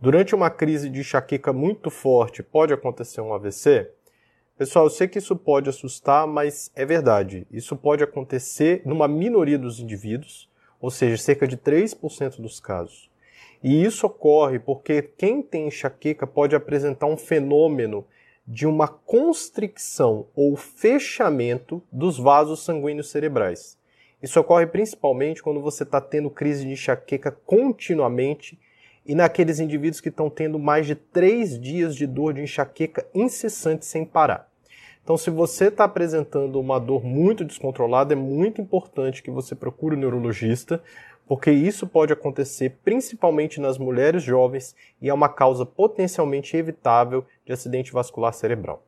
Durante uma crise de enxaqueca muito forte, pode acontecer um AVC? Pessoal, eu sei que isso pode assustar, mas é verdade. Isso pode acontecer numa minoria dos indivíduos, ou seja, cerca de 3% dos casos. E isso ocorre porque quem tem enxaqueca pode apresentar um fenômeno de uma constricção ou fechamento dos vasos sanguíneos cerebrais. Isso ocorre principalmente quando você está tendo crise de enxaqueca continuamente e naqueles indivíduos que estão tendo mais de três dias de dor de enxaqueca incessante sem parar. Então, se você está apresentando uma dor muito descontrolada, é muito importante que você procure o um neurologista, porque isso pode acontecer principalmente nas mulheres jovens e é uma causa potencialmente evitável de acidente vascular cerebral.